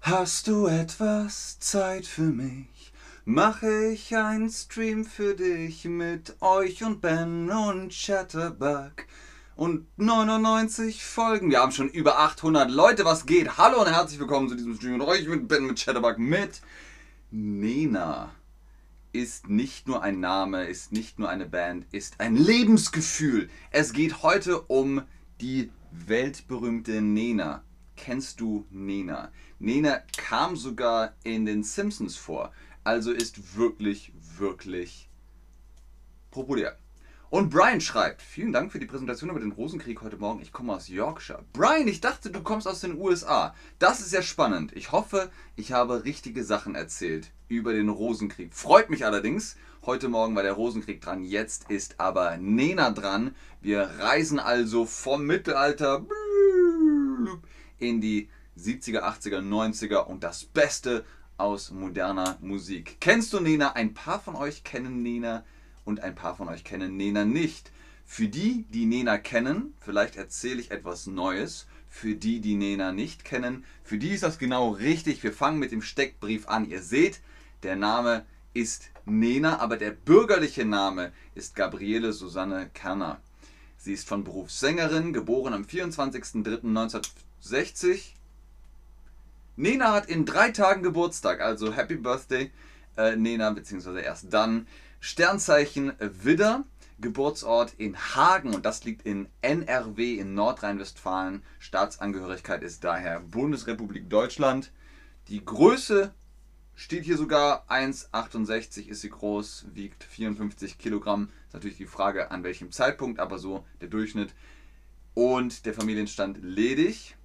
Hast du etwas Zeit für mich? Mache ich einen Stream für dich mit euch und Ben und Chatterbug und 99 Folgen. Wir haben schon über 800 Leute. Was geht? Hallo und herzlich willkommen zu diesem Stream mit euch mit Ben mit Chatterbug mit Nena. Ist nicht nur ein Name, ist nicht nur eine Band, ist ein Lebensgefühl. Es geht heute um die weltberühmte Nena. Kennst du Nena? Nena kam sogar in den Simpsons vor, also ist wirklich, wirklich populär. Und Brian schreibt, vielen Dank für die Präsentation über den Rosenkrieg heute Morgen. Ich komme aus Yorkshire. Brian, ich dachte, du kommst aus den USA. Das ist ja spannend. Ich hoffe, ich habe richtige Sachen erzählt über den Rosenkrieg. Freut mich allerdings. Heute Morgen war der Rosenkrieg dran, jetzt ist aber Nena dran. Wir reisen also vom Mittelalter in die 70er, 80er, 90er und das Beste aus moderner Musik. Kennst du Nena? Ein paar von euch kennen Nena und ein paar von euch kennen Nena nicht. Für die, die Nena kennen, vielleicht erzähle ich etwas Neues. Für die, die Nena nicht kennen, für die ist das genau richtig. Wir fangen mit dem Steckbrief an. Ihr seht, der Name ist Nena, aber der bürgerliche Name ist Gabriele Susanne Kerner. Sie ist von Beruf Sängerin, geboren am 24.03.1960 Nena hat in drei Tagen Geburtstag, also Happy Birthday, äh, Nena, beziehungsweise erst dann. Sternzeichen Widder, Geburtsort in Hagen und das liegt in NRW in Nordrhein-Westfalen. Staatsangehörigkeit ist daher Bundesrepublik Deutschland. Die Größe steht hier sogar 1,68 ist sie groß, wiegt 54 Kilogramm. Ist natürlich die Frage, an welchem Zeitpunkt, aber so der Durchschnitt. Und der Familienstand ledig,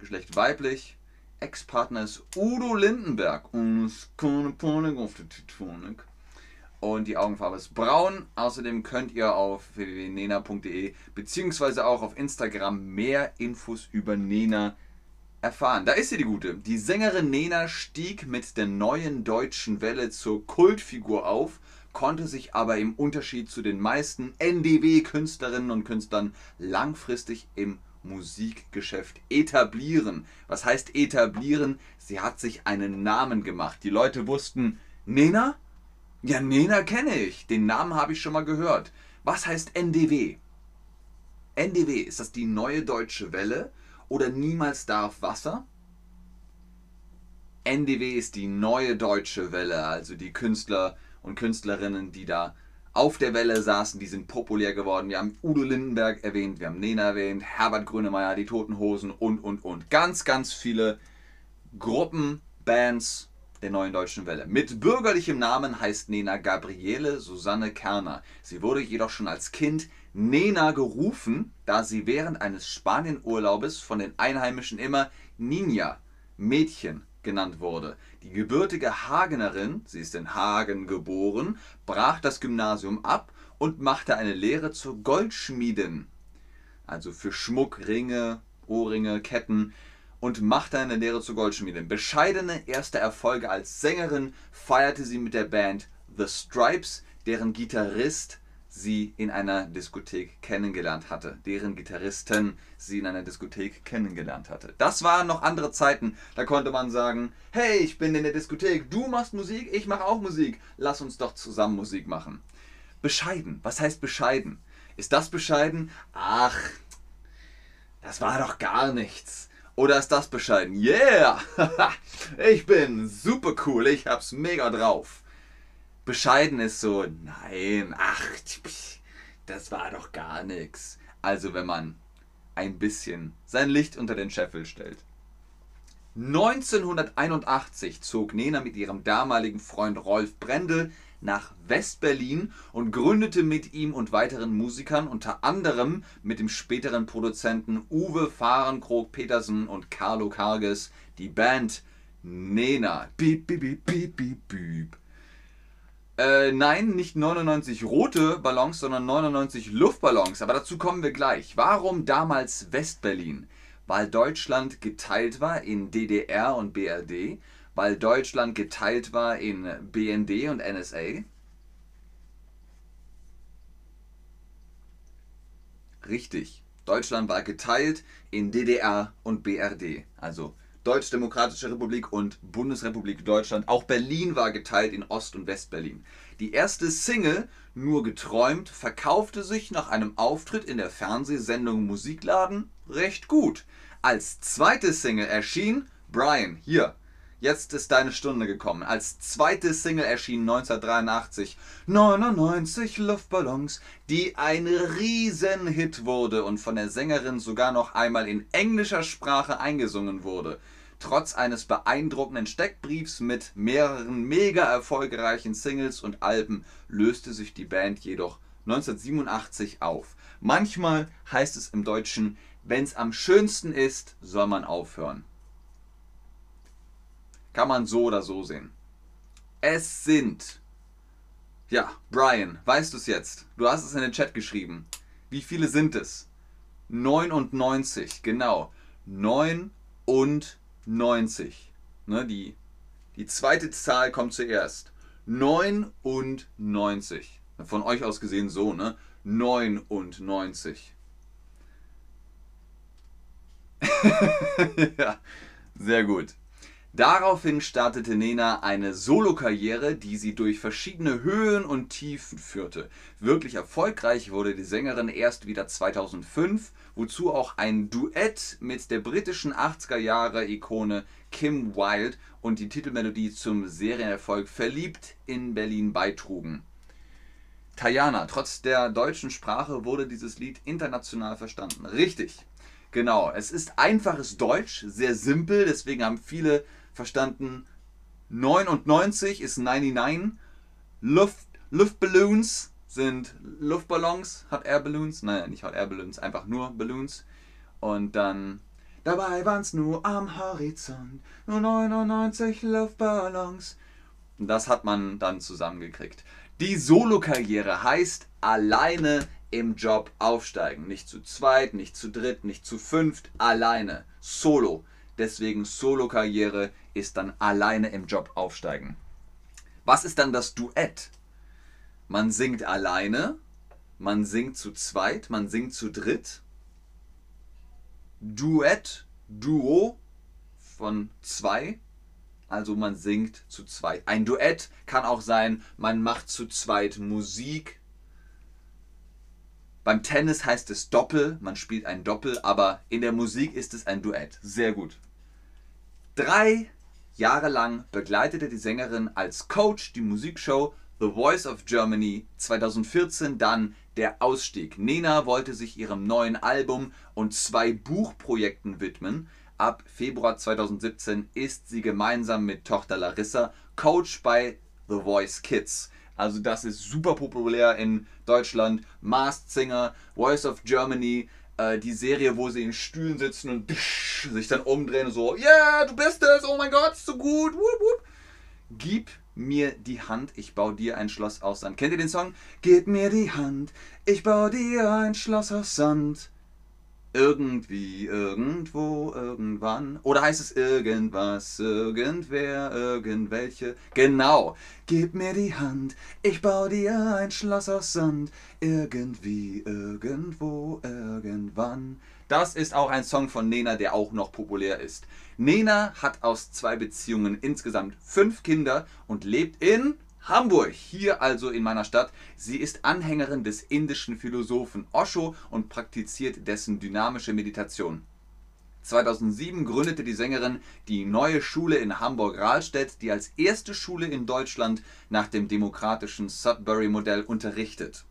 Geschlecht weiblich, Ex-Partner ist Udo Lindenberg. Und die Augenfarbe ist braun. Außerdem könnt ihr auf www.nena.de beziehungsweise auch auf Instagram mehr Infos über Nena erfahren. Da ist sie die gute. Die Sängerin Nena stieg mit der neuen deutschen Welle zur Kultfigur auf, konnte sich aber im Unterschied zu den meisten NDW-Künstlerinnen und Künstlern langfristig im Musikgeschäft etablieren. Was heißt etablieren? Sie hat sich einen Namen gemacht. Die Leute wussten, Nena? Ja, Nena kenne ich. Den Namen habe ich schon mal gehört. Was heißt NDW? NDW, ist das die neue deutsche Welle oder niemals darf Wasser? NDW ist die neue deutsche Welle, also die Künstler und Künstlerinnen, die da auf der Welle saßen, die sind populär geworden. Wir haben Udo Lindenberg erwähnt, wir haben Nena erwähnt, Herbert Grönemeyer, die Toten Hosen und, und, und. Ganz, ganz viele Gruppen, Bands der neuen deutschen Welle. Mit bürgerlichem Namen heißt Nena Gabriele Susanne Kerner. Sie wurde jedoch schon als Kind Nena gerufen, da sie während eines Spanienurlaubes von den Einheimischen immer Nina, Mädchen, genannt wurde. Die gebürtige Hagenerin, sie ist in Hagen geboren, brach das Gymnasium ab und machte eine Lehre zur Goldschmiedin, also für Schmuck, Ringe, Ohrringe, Ketten, und machte eine Lehre zur Goldschmiedin. Bescheidene erste Erfolge als Sängerin feierte sie mit der Band The Stripes, deren Gitarrist sie in einer Diskothek kennengelernt hatte, deren Gitarristen sie in einer Diskothek kennengelernt hatte. Das waren noch andere Zeiten, da konnte man sagen, hey, ich bin in der Diskothek, du machst Musik, ich mache auch Musik, lass uns doch zusammen Musik machen. Bescheiden, was heißt bescheiden? Ist das bescheiden? Ach, das war doch gar nichts. Oder ist das bescheiden? Yeah! ich bin super cool, ich hab's mega drauf bescheiden ist so, nein, ach, das war doch gar nichts. Also wenn man ein bisschen sein Licht unter den Scheffel stellt. 1981 zog Nena mit ihrem damaligen Freund Rolf Brendel nach Westberlin und gründete mit ihm und weiteren Musikern, unter anderem mit dem späteren Produzenten Uwe Fahrenkrog Petersen und Carlo Karges, die Band Nena. Piep, piep, piep, piep, piep, piep. Äh, nein, nicht 99 rote Ballons, sondern 99 Luftballons. Aber dazu kommen wir gleich. Warum damals Westberlin? Weil Deutschland geteilt war in DDR und BRD, weil Deutschland geteilt war in BND und NSA. Richtig. Deutschland war geteilt in DDR und BRD, also Deutsch-Demokratische Republik und Bundesrepublik Deutschland. Auch Berlin war geteilt in Ost- und West-Berlin. Die erste Single, Nur geträumt, verkaufte sich nach einem Auftritt in der Fernsehsendung Musikladen recht gut. Als zweite Single erschien Brian, hier, Jetzt ist deine Stunde gekommen. Als zweite Single erschien 1983 99 Luftballons, die ein Riesenhit wurde und von der Sängerin sogar noch einmal in englischer Sprache eingesungen wurde. Trotz eines beeindruckenden Steckbriefs mit mehreren mega erfolgreichen Singles und Alben löste sich die Band jedoch 1987 auf. Manchmal heißt es im Deutschen, wenn's am schönsten ist, soll man aufhören. Kann man so oder so sehen. Es sind. Ja, Brian, weißt du es jetzt? Du hast es in den Chat geschrieben. Wie viele sind es? 99, genau. 99. Ne, die, die zweite Zahl kommt zuerst. 99. Von euch aus gesehen so, ne? 99. ja, sehr gut. Daraufhin startete Nena eine Solokarriere, die sie durch verschiedene Höhen und Tiefen führte. Wirklich erfolgreich wurde die Sängerin erst wieder 2005, wozu auch ein Duett mit der britischen 80er Jahre Ikone Kim Wilde und die Titelmelodie zum Serienerfolg Verliebt in Berlin beitrugen. Tajana, trotz der deutschen Sprache wurde dieses Lied international verstanden. Richtig. Genau, es ist einfaches Deutsch, sehr simpel, deswegen haben viele verstanden. 99 ist 99. Luft, Luftballoons sind Luftballons, Hot Air Balloons. Nein, nicht Hot Air Balloons, einfach nur Balloons. Und dann. Dabei waren es nur am Horizont, nur 99 Luftballons. Das hat man dann zusammengekriegt. Die Solo-Karriere heißt alleine im Job aufsteigen. Nicht zu zweit, nicht zu dritt, nicht zu fünft, alleine. Solo. Deswegen Solo-Karriere ist dann alleine im Job aufsteigen. Was ist dann das Duett? Man singt alleine, man singt zu zweit, man singt zu dritt. Duett, Duo von zwei, also man singt zu zweit. Ein Duett kann auch sein, man macht zu zweit Musik. Beim Tennis heißt es Doppel, man spielt ein Doppel, aber in der Musik ist es ein Duett. Sehr gut. Drei Jahre lang begleitete die Sängerin als Coach die Musikshow The Voice of Germany. 2014 dann der Ausstieg. Nena wollte sich ihrem neuen Album und zwei Buchprojekten widmen. Ab Februar 2017 ist sie gemeinsam mit Tochter Larissa Coach bei The Voice Kids. Also das ist super populär in Deutschland. Masked Singer, Voice of Germany, äh, die Serie, wo sie in Stühlen sitzen und sich dann umdrehen und so, ja, yeah, du bist es, oh mein Gott, so gut, wup, wup. Gib mir die Hand, ich baue dir ein Schloss aus Sand. Kennt ihr den Song? Gib mir die Hand, ich baue dir ein Schloss aus Sand. Irgendwie, irgendwo, irgendwann. Oder heißt es irgendwas, irgendwer, irgendwelche? Genau. Gib mir die Hand, ich baue dir ein Schloss aus Sand. Irgendwie, irgendwo, irgendwann. Das ist auch ein Song von Nena, der auch noch populär ist. Nena hat aus zwei Beziehungen insgesamt fünf Kinder und lebt in Hamburg, hier also in meiner Stadt. Sie ist Anhängerin des indischen Philosophen Osho und praktiziert dessen dynamische Meditation. 2007 gründete die Sängerin die Neue Schule in Hamburg-Rahlstedt, die als erste Schule in Deutschland nach dem demokratischen Sudbury-Modell unterrichtet.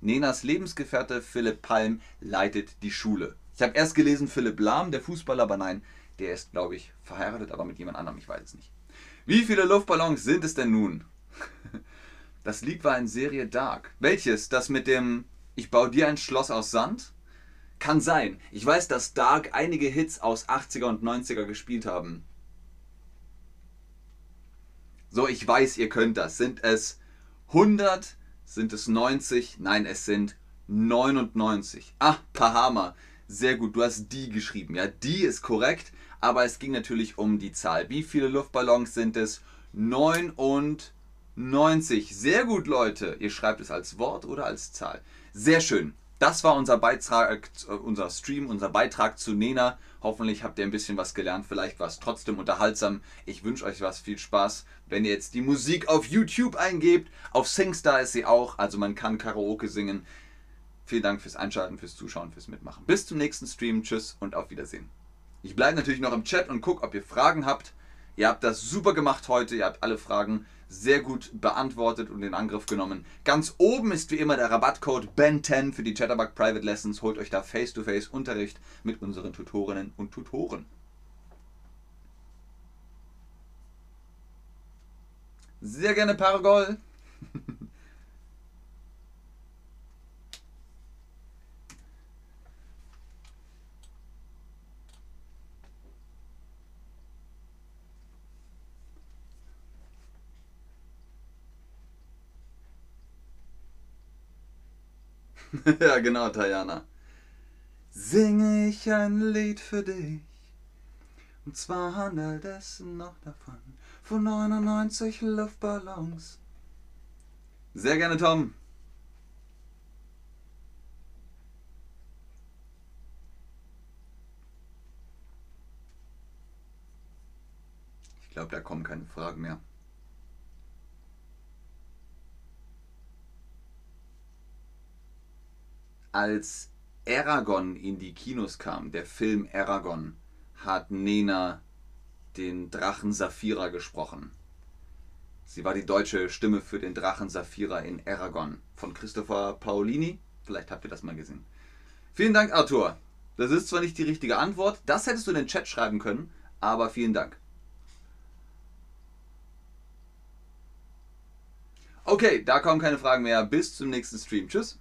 Nenas Lebensgefährte Philipp Palm leitet die Schule. Ich habe erst gelesen Philipp Lahm, der Fußballer, aber nein, der ist, glaube ich, verheiratet, aber mit jemand anderem, ich weiß es nicht. Wie viele Luftballons sind es denn nun? Das Lied war in Serie Dark. Welches? Das mit dem Ich baue dir ein Schloss aus Sand? Kann sein. Ich weiß, dass Dark einige Hits aus 80er und 90er gespielt haben. So, ich weiß, ihr könnt das. Sind es 100? Sind es 90? Nein, es sind 99. Ah, Pahama. Sehr gut, du hast die geschrieben. Ja, die ist korrekt, aber es ging natürlich um die Zahl. Wie viele Luftballons sind es? 99. 90. Sehr gut, Leute. Ihr schreibt es als Wort oder als Zahl. Sehr schön. Das war unser Beitrag, äh, unser Stream, unser Beitrag zu Nena. Hoffentlich habt ihr ein bisschen was gelernt. Vielleicht war es trotzdem unterhaltsam. Ich wünsche euch was, viel Spaß. Wenn ihr jetzt die Musik auf YouTube eingebt, auf SingStar ist sie auch. Also man kann Karaoke singen. Vielen Dank fürs Einschalten, fürs Zuschauen, fürs Mitmachen. Bis zum nächsten Stream. Tschüss und auf Wiedersehen. Ich bleibe natürlich noch im Chat und gucke, ob ihr Fragen habt. Ihr habt das super gemacht heute. Ihr habt alle Fragen sehr gut beantwortet und in Angriff genommen. Ganz oben ist wie immer der Rabattcode BEN10 für die Chatterbug Private Lessons. Holt euch da Face-to-Face -face Unterricht mit unseren Tutorinnen und Tutoren. Sehr gerne Paragol. ja, genau, Tajana. Singe ich ein Lied für dich. Und zwar handelt es noch davon, von 99 Luftballons. Sehr gerne, Tom. Ich glaube, da kommen keine Fragen mehr. Als Aragon in die Kinos kam, der Film Aragon, hat Nena den Drachen Saphira gesprochen. Sie war die deutsche Stimme für den Drachen Saphira in Aragon von Christopher Paolini. Vielleicht habt ihr das mal gesehen. Vielen Dank, Arthur. Das ist zwar nicht die richtige Antwort, das hättest du in den Chat schreiben können, aber vielen Dank. Okay, da kommen keine Fragen mehr. Bis zum nächsten Stream. Tschüss.